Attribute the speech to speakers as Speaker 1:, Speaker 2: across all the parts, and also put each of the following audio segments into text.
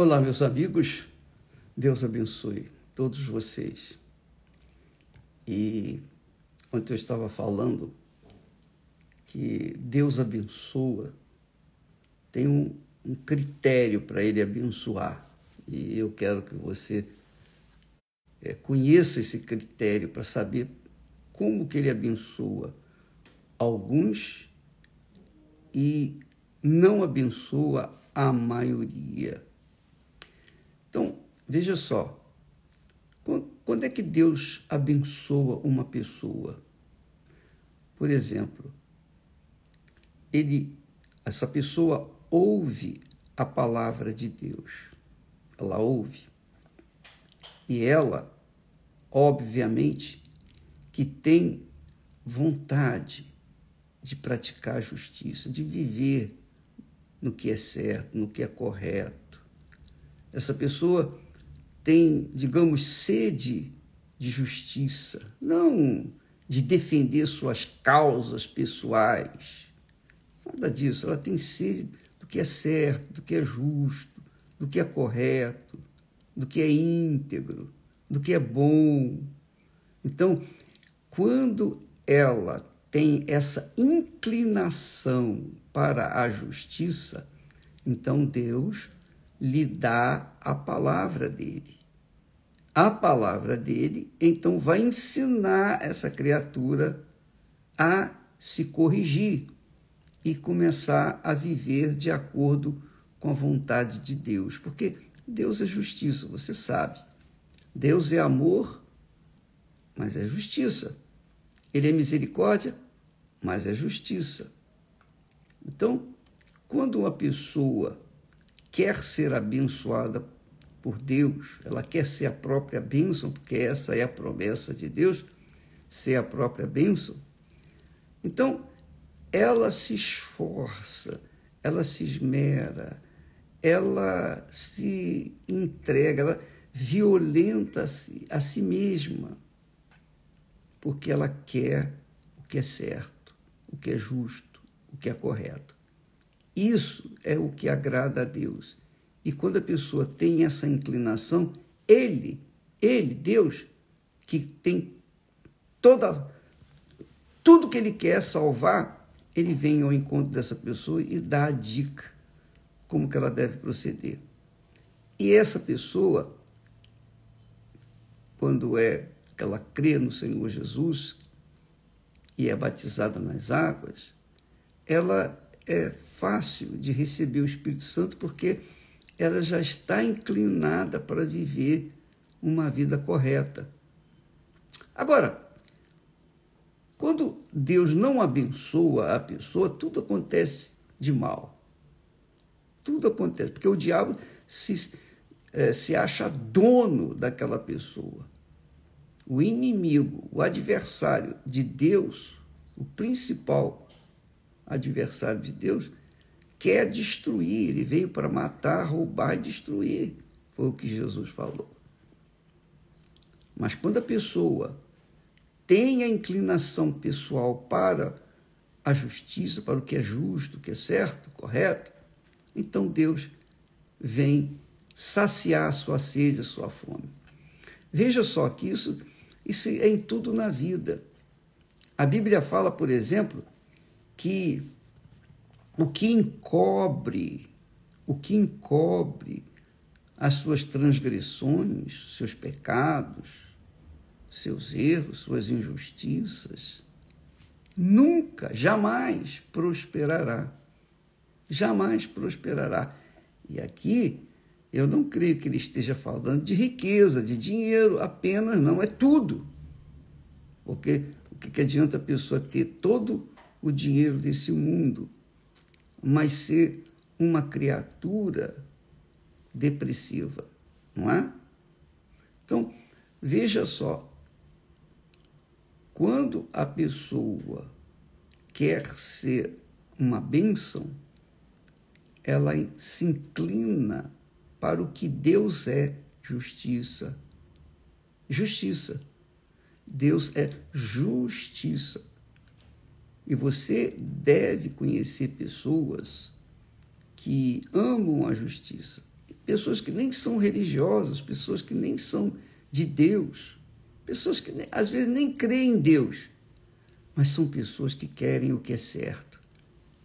Speaker 1: Olá, meus amigos. Deus abençoe todos vocês. E ontem eu estava falando que Deus abençoa, tem um, um critério para Ele abençoar. E eu quero que você é, conheça esse critério para saber como que Ele abençoa alguns e não abençoa a maioria. Veja só, quando é que Deus abençoa uma pessoa? Por exemplo, ele, essa pessoa ouve a palavra de Deus. Ela ouve. E ela, obviamente, que tem vontade de praticar a justiça, de viver no que é certo, no que é correto. Essa pessoa tem, digamos, sede de justiça, não de defender suas causas pessoais. Nada disso. Ela tem sede do que é certo, do que é justo, do que é correto, do que é íntegro, do que é bom. Então, quando ela tem essa inclinação para a justiça, então Deus lhe dá a palavra dele. A palavra dele, então, vai ensinar essa criatura a se corrigir e começar a viver de acordo com a vontade de Deus. Porque Deus é justiça, você sabe. Deus é amor, mas é justiça. Ele é misericórdia, mas é justiça. Então, quando uma pessoa quer ser abençoada por Deus, ela quer ser a própria bênção, porque essa é a promessa de Deus, ser a própria bênção. Então, ela se esforça, ela se esmera, ela se entrega, ela violenta -se a si mesma, porque ela quer o que é certo, o que é justo, o que é correto. Isso é o que agrada a Deus. E quando a pessoa tem essa inclinação, ele, ele, Deus, que tem toda tudo que ele quer salvar, ele vem ao encontro dessa pessoa e dá a dica como que ela deve proceder. E essa pessoa, quando é que ela crê no Senhor Jesus e é batizada nas águas, ela é fácil de receber o Espírito Santo porque ela já está inclinada para viver uma vida correta. Agora, quando Deus não abençoa a pessoa, tudo acontece de mal. Tudo acontece, porque o diabo se, é, se acha dono daquela pessoa. O inimigo, o adversário de Deus, o principal adversário de Deus, quer destruir, ele veio para matar, roubar e destruir. Foi o que Jesus falou. Mas quando a pessoa tem a inclinação pessoal para a justiça, para o que é justo, o que é certo, correto, então Deus vem saciar a sua sede, a sua fome. Veja só que isso, isso é em tudo na vida. A Bíblia fala, por exemplo, que o que encobre, o que encobre as suas transgressões, seus pecados, seus erros, suas injustiças, nunca, jamais prosperará. Jamais prosperará. E aqui eu não creio que ele esteja falando de riqueza, de dinheiro apenas, não, é tudo. Porque o que adianta a pessoa ter todo o dinheiro desse mundo, mas ser uma criatura depressiva, não é? Então, veja só, quando a pessoa quer ser uma bênção, ela se inclina para o que Deus é justiça. Justiça. Deus é justiça. E você deve conhecer pessoas que amam a justiça. pessoas que nem são religiosas, pessoas que nem são de Deus, pessoas que às vezes nem creem em Deus, mas são pessoas que querem o que é certo.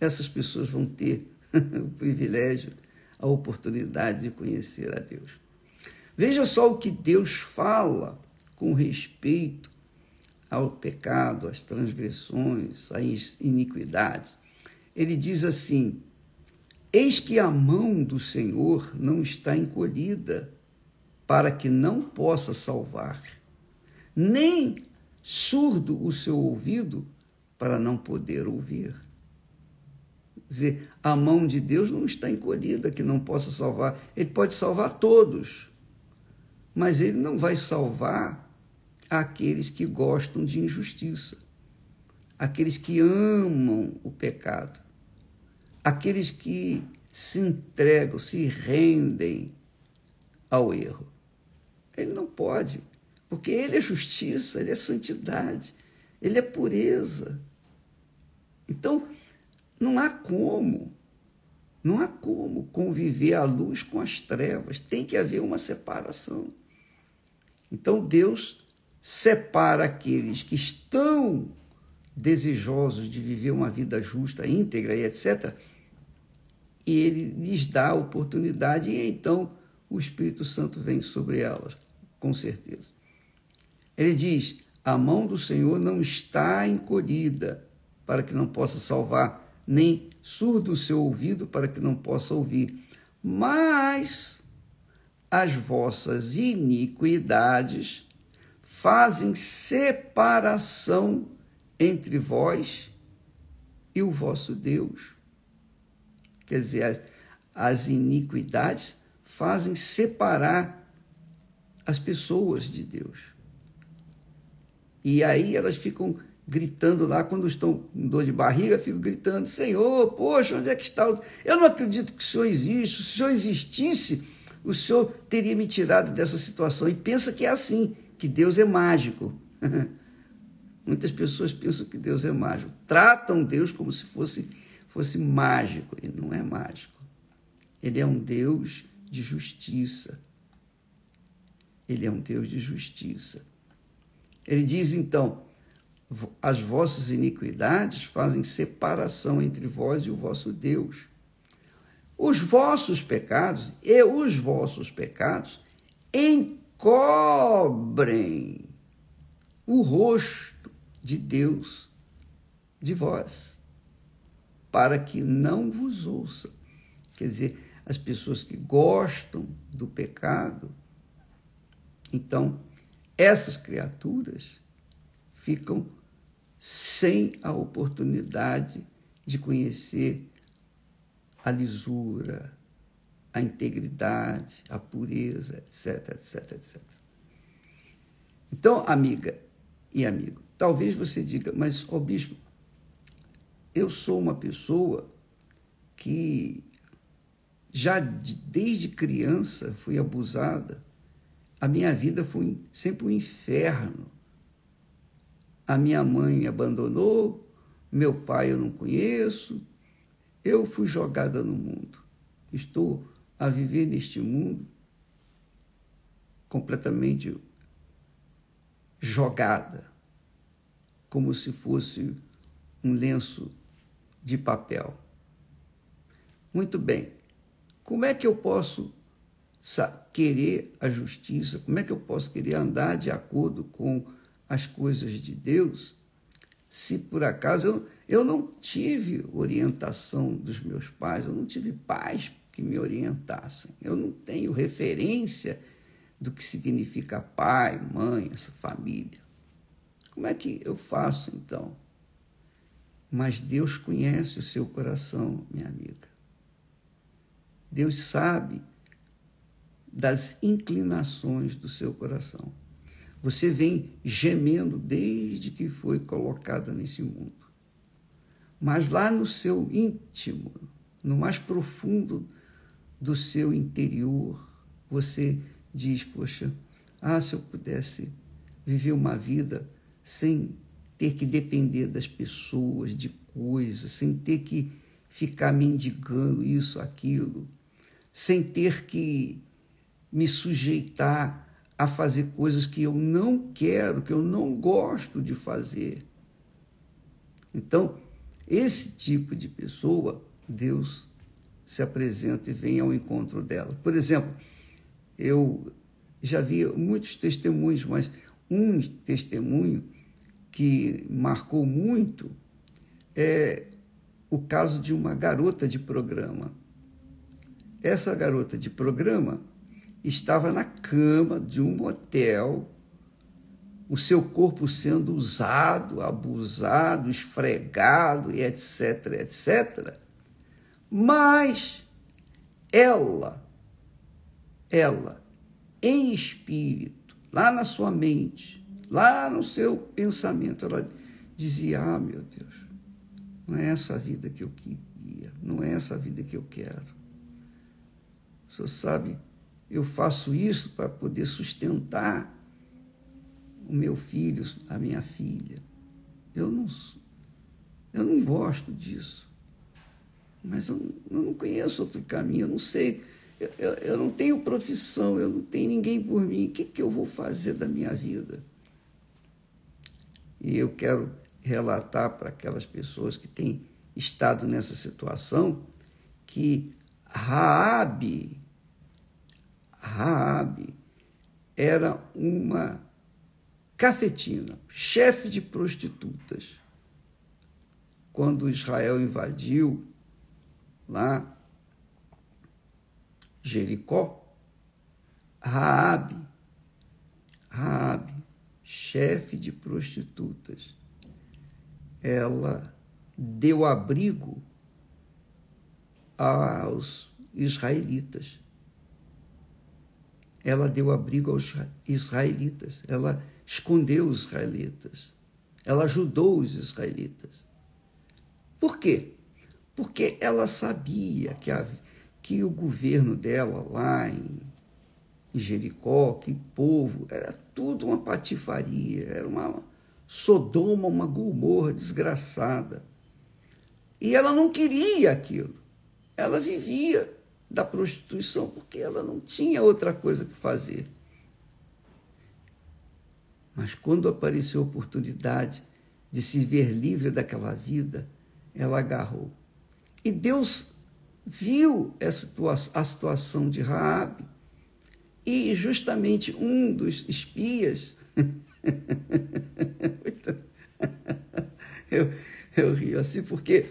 Speaker 1: Essas pessoas vão ter o privilégio, a oportunidade de conhecer a Deus. Veja só o que Deus fala com respeito ao pecado, às transgressões, às iniquidades. Ele diz assim: Eis que a mão do Senhor não está encolhida para que não possa salvar, nem surdo o seu ouvido para não poder ouvir. Quer dizer, a mão de Deus não está encolhida que não possa salvar. Ele pode salvar todos, mas ele não vai salvar aqueles que gostam de injustiça, aqueles que amam o pecado, aqueles que se entregam, se rendem ao erro. Ele não pode, porque ele é justiça, ele é santidade, ele é pureza. Então, não há como, não há como conviver a luz com as trevas, tem que haver uma separação. Então, Deus separa aqueles que estão desejosos de viver uma vida justa, íntegra e etc. E ele lhes dá a oportunidade e então o Espírito Santo vem sobre elas, com certeza. Ele diz: a mão do Senhor não está encolhida para que não possa salvar, nem surdo o seu ouvido para que não possa ouvir. Mas as vossas iniquidades fazem separação entre vós e o vosso Deus. Quer dizer, as, as iniquidades fazem separar as pessoas de Deus. E aí elas ficam gritando lá, quando estão com dor de barriga, ficam gritando: Senhor, poxa, onde é que está? O... Eu não acredito que o Senhor existe. Se o Senhor existisse, o Senhor teria me tirado dessa situação. E pensa que é assim, que Deus é mágico. Muitas pessoas pensam que Deus é mágico. Tratam Deus como se fosse, fosse mágico. E não é mágico. Ele é um Deus de justiça. Ele é um Deus de justiça. Ele diz então: as vossas iniquidades fazem separação entre vós e o vosso Deus. Os vossos pecados e os vossos pecados encobrem o rosto de Deus de vós, para que não vos ouça. Quer dizer, as pessoas que gostam do pecado, então essas criaturas ficam sem a oportunidade de conhecer a lisura, a integridade, a pureza, etc, etc, etc. Então, amiga e amigo, talvez você diga, mas, ó bispo, eu sou uma pessoa que já desde criança fui abusada, a minha vida foi sempre um inferno. A minha mãe me abandonou, meu pai eu não conheço, eu fui jogada no mundo. Estou a viver neste mundo completamente jogada, como se fosse um lenço de papel. Muito bem, como é que eu posso querer a justiça? Como é que eu posso querer andar de acordo com as coisas de Deus se por acaso eu, eu não tive orientação dos meus pais, eu não tive pais que me orientassem, eu não tenho referência do que significa pai, mãe, essa família. Como é que eu faço então? Mas Deus conhece o seu coração, minha amiga. Deus sabe das inclinações do seu coração. Você vem gemendo desde que foi colocada nesse mundo. Mas lá no seu íntimo, no mais profundo do seu interior, você diz: Poxa, ah, se eu pudesse viver uma vida sem ter que depender das pessoas, de coisas, sem ter que ficar mendigando isso, aquilo, sem ter que me sujeitar a fazer coisas que eu não quero, que eu não gosto de fazer. Então, esse tipo de pessoa, Deus se apresenta e vem ao encontro dela. Por exemplo, eu já vi muitos testemunhos, mas um testemunho que marcou muito é o caso de uma garota de programa. Essa garota de programa estava na cama de um hotel, o seu corpo sendo usado, abusado, esfregado e etc, etc. Mas ela, ela, em espírito, lá na sua mente, lá no seu pensamento, ela dizia: Ah, meu Deus, não é essa a vida que eu queria, não é essa a vida que eu quero. O senhor sabe, eu faço isso para poder sustentar o meu filho, a minha filha. Eu não, eu não gosto disso. Mas eu, eu não conheço outro caminho, eu não sei. Eu, eu, eu, não tenho profissão, eu não tenho ninguém por mim. O que, que eu vou fazer da minha vida? E eu quero relatar para aquelas pessoas que têm estado nessa situação que Raabe, Raabe era uma cafetina, chefe de prostitutas. Quando Israel invadiu lá Jericó, Raabe, Raabe, chefe de prostitutas, ela deu abrigo aos israelitas. Ela deu abrigo aos israelitas, ela escondeu os israelitas, ela ajudou os israelitas. Por quê? Porque ela sabia que, a, que o governo dela lá em, em Jericó, que povo, era tudo uma patifaria, era uma Sodoma, uma Gomorra desgraçada. E ela não queria aquilo. Ela vivia da prostituição porque ela não tinha outra coisa que fazer. Mas quando apareceu a oportunidade de se ver livre daquela vida, ela agarrou. E Deus viu a situação de Raabe e justamente um dos espias eu, eu rio assim porque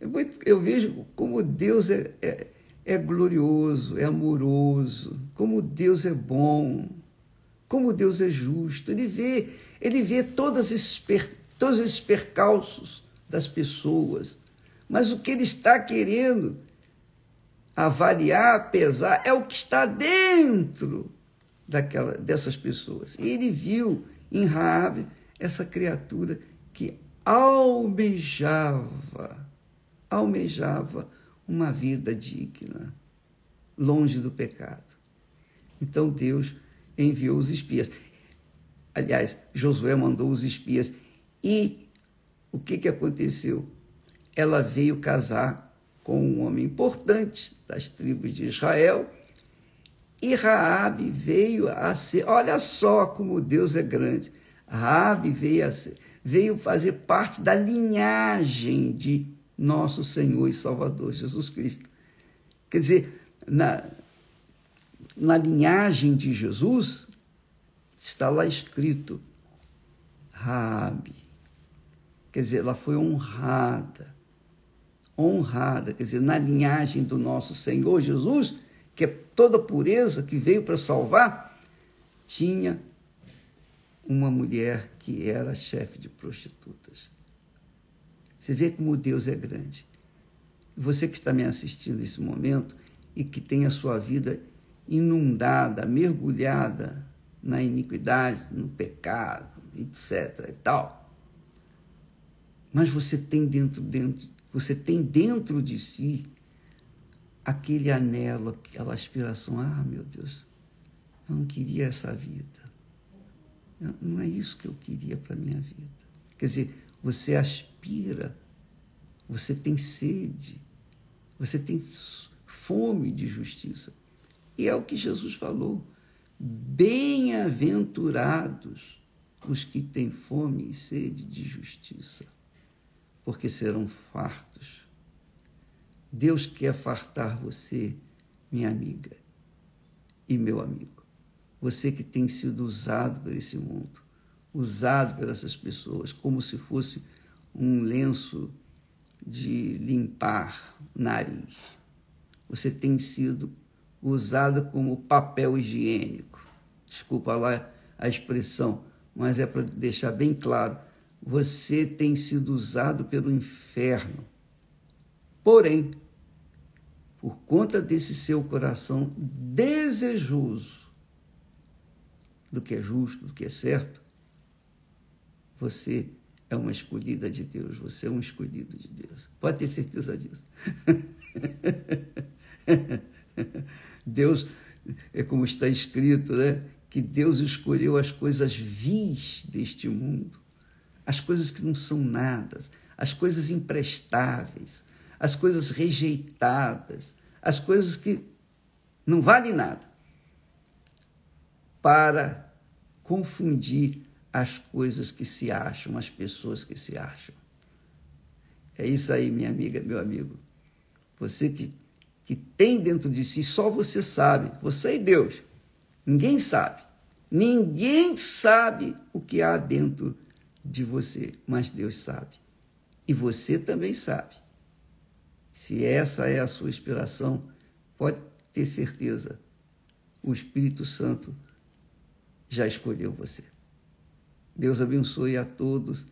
Speaker 1: eu, eu vejo como Deus é, é, é glorioso, é amoroso, como Deus é bom, como Deus é justo. Ele vê, ele vê todas esses todos esses percalços das pessoas, mas o que ele está querendo avaliar, pesar, é o que está dentro daquela, dessas pessoas. E ele viu em Raabe essa criatura que almejava, almejava uma vida digna, longe do pecado. Então Deus enviou os espias. Aliás, Josué mandou os espias. E o que, que aconteceu? Ela veio casar com um homem importante das tribos de Israel e Raabe veio a ser, olha só como Deus é grande. Raabe veio a ser, veio fazer parte da linhagem de nosso Senhor e Salvador Jesus Cristo. Quer dizer, na, na linhagem de Jesus está lá escrito Raabe. Quer dizer, ela foi honrada. Honrada, quer dizer, na linhagem do nosso Senhor Jesus, que é toda pureza, que veio para salvar, tinha uma mulher que era chefe de prostitutas. Você vê como Deus é grande. Você que está me assistindo nesse momento e que tem a sua vida inundada, mergulhada na iniquidade, no pecado, etc. e tal. Mas você tem dentro, dentro, você tem dentro de si aquele anelo, aquela aspiração. Ah, meu Deus, eu não queria essa vida. Não é isso que eu queria para a minha vida. Quer dizer, você aspira, você tem sede, você tem fome de justiça. E é o que Jesus falou. Bem-aventurados os que têm fome e sede de justiça, porque serão fartos. Deus quer fartar você, minha amiga e meu amigo. Você que tem sido usado por esse mundo, usado por essas pessoas, como se fosse um lenço de limpar nariz. Você tem sido usado como papel higiênico. Desculpa lá a expressão, mas é para deixar bem claro. Você tem sido usado pelo inferno. Porém, por conta desse seu coração desejoso do que é justo, do que é certo, você é uma escolhida de Deus, você é um escolhido de Deus. Pode ter certeza disso. Deus, é como está escrito, né? Que Deus escolheu as coisas vis deste mundo, as coisas que não são nada, as coisas imprestáveis, as coisas rejeitadas, as coisas que não valem nada, para confundir as coisas que se acham, as pessoas que se acham. É isso aí, minha amiga, meu amigo. Você que, que tem dentro de si, só você sabe, você e Deus. Ninguém sabe. Ninguém sabe o que há dentro de você, mas Deus sabe. E você também sabe. Se essa é a sua inspiração, pode ter certeza, o Espírito Santo já escolheu você. Deus abençoe a todos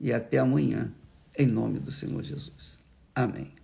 Speaker 1: e até amanhã, em nome do Senhor Jesus. Amém.